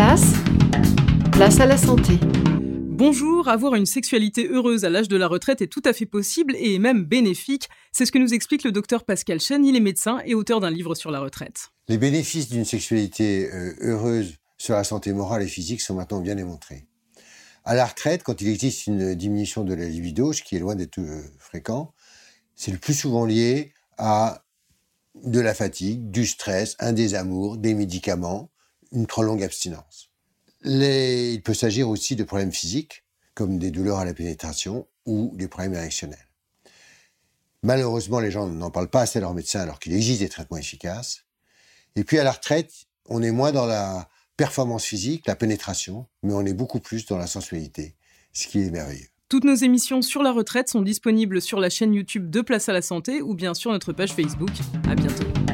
place, place à la santé. Bonjour, avoir une sexualité heureuse à l'âge de la retraite est tout à fait possible et même bénéfique. C'est ce que nous explique le docteur Pascal Chen. Il est médecin et auteur d'un livre sur la retraite. Les bénéfices d'une sexualité euh, heureuse sur la santé morale et physique sont maintenant bien démontrés. À la retraite, quand il existe une diminution de la libido, ce qui est loin d'être euh, fréquent, c'est le plus souvent lié à de la fatigue, du stress, un désamour, des médicaments, une trop longue abstinence. il peut s'agir aussi de problèmes physiques, comme des douleurs à la pénétration ou des problèmes érectionnels. Malheureusement, les gens n'en parlent pas assez à leur médecin alors qu'il existe des traitements efficaces. Et puis à la retraite, on est moins dans la performance physique, la pénétration, mais on est beaucoup plus dans la sensualité, ce qui est merveilleux. Toutes nos émissions sur la retraite sont disponibles sur la chaîne YouTube de Place à la Santé ou bien sur notre page Facebook. À bientôt.